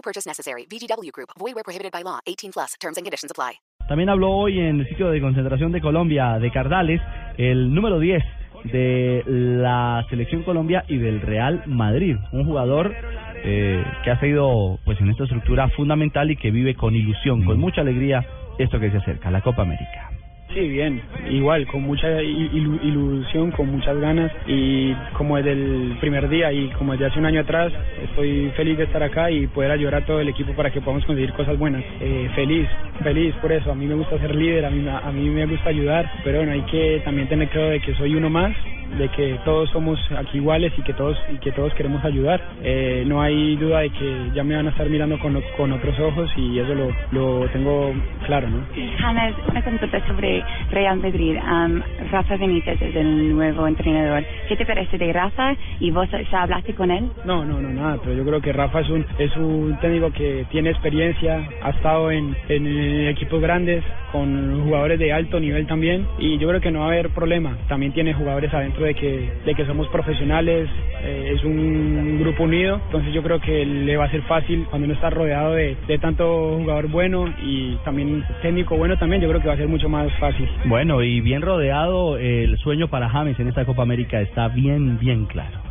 No purchase necessary. VGW Group. Void where prohibited by law. 18 plus. Terms and conditions apply. También habló hoy en el sitio de concentración de Colombia de Cardales el número 10 de la selección Colombia y del Real Madrid, un jugador eh, que ha sido pues en esta estructura fundamental y que vive con ilusión, con mucha alegría esto que se acerca, la Copa América. Sí, bien, igual, con mucha ilu- ilusión, con muchas ganas y como desde el primer día y como desde hace un año atrás, estoy feliz de estar acá y poder ayudar a todo el equipo para que podamos conseguir cosas buenas. Eh, feliz, feliz por eso, a mí me gusta ser líder, a mí, a mí me gusta ayudar, pero bueno, hay que también tener claro de que soy uno más de que todos somos aquí iguales y que todos y que todos queremos ayudar. Eh, no hay duda de que ya me van a estar mirando con, con otros ojos y eso lo, lo tengo claro, ¿no? James, una consulta sobre Real Madrid. Am, Rafa Benítez es el nuevo entrenador. ¿Qué te parece de Rafa? ¿Y vos ya hablaste con él? No, no, no, nada, pero yo creo que Rafa es un, es un técnico que tiene experiencia, ha estado en, en equipos grandes, con jugadores de alto nivel también, y yo creo que no va a haber problema. También tiene jugadores adentro de que, de que somos profesionales, eh, es un grupo unido, entonces yo creo que le va a ser fácil cuando uno está rodeado de, de tanto jugador bueno y también técnico bueno también, yo creo que va a ser mucho más fácil. Bueno, y bien rodeado, el sueño para James en esta Copa América está bien, bien claro.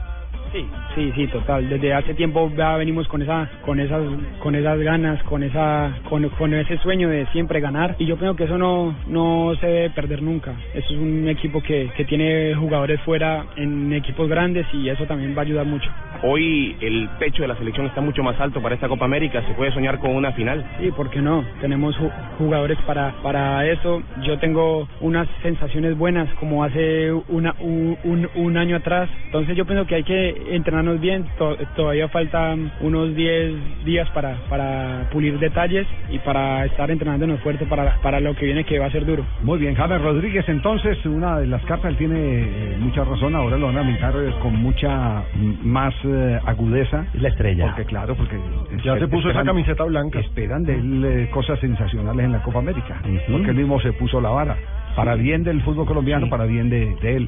Sí, sí, sí, total. Desde hace tiempo ya venimos con esa, con esas, con esas ganas, con esa, con, con ese sueño de siempre ganar. Y yo creo que eso no, no se debe perder nunca. Eso es un equipo que, que tiene jugadores fuera en equipos grandes y eso también va a ayudar mucho. Hoy el pecho de la selección está mucho más alto para esta Copa América. Se puede soñar con una final. Sí, ¿por qué no? Tenemos ju- jugadores para, para eso. Yo tengo unas sensaciones buenas como hace una, un, un, un año atrás. Entonces yo pienso que hay que entrenarnos bien. To- todavía faltan unos 10 días para, para pulir detalles y para estar entrenándonos fuerte para, para lo que viene que va a ser duro. Muy bien, James Rodríguez, entonces, una de las cartas, él tiene eh, mucha razón, ahora lo van a mirar eh, con mucha más eh, agudeza. Es la estrella. Porque claro, porque... Ya se puso esa camiseta blanca. Esperan de él eh, cosas sensacionales en la Copa América, porque él mismo se puso la vara, para bien del fútbol colombiano, para bien de, de él.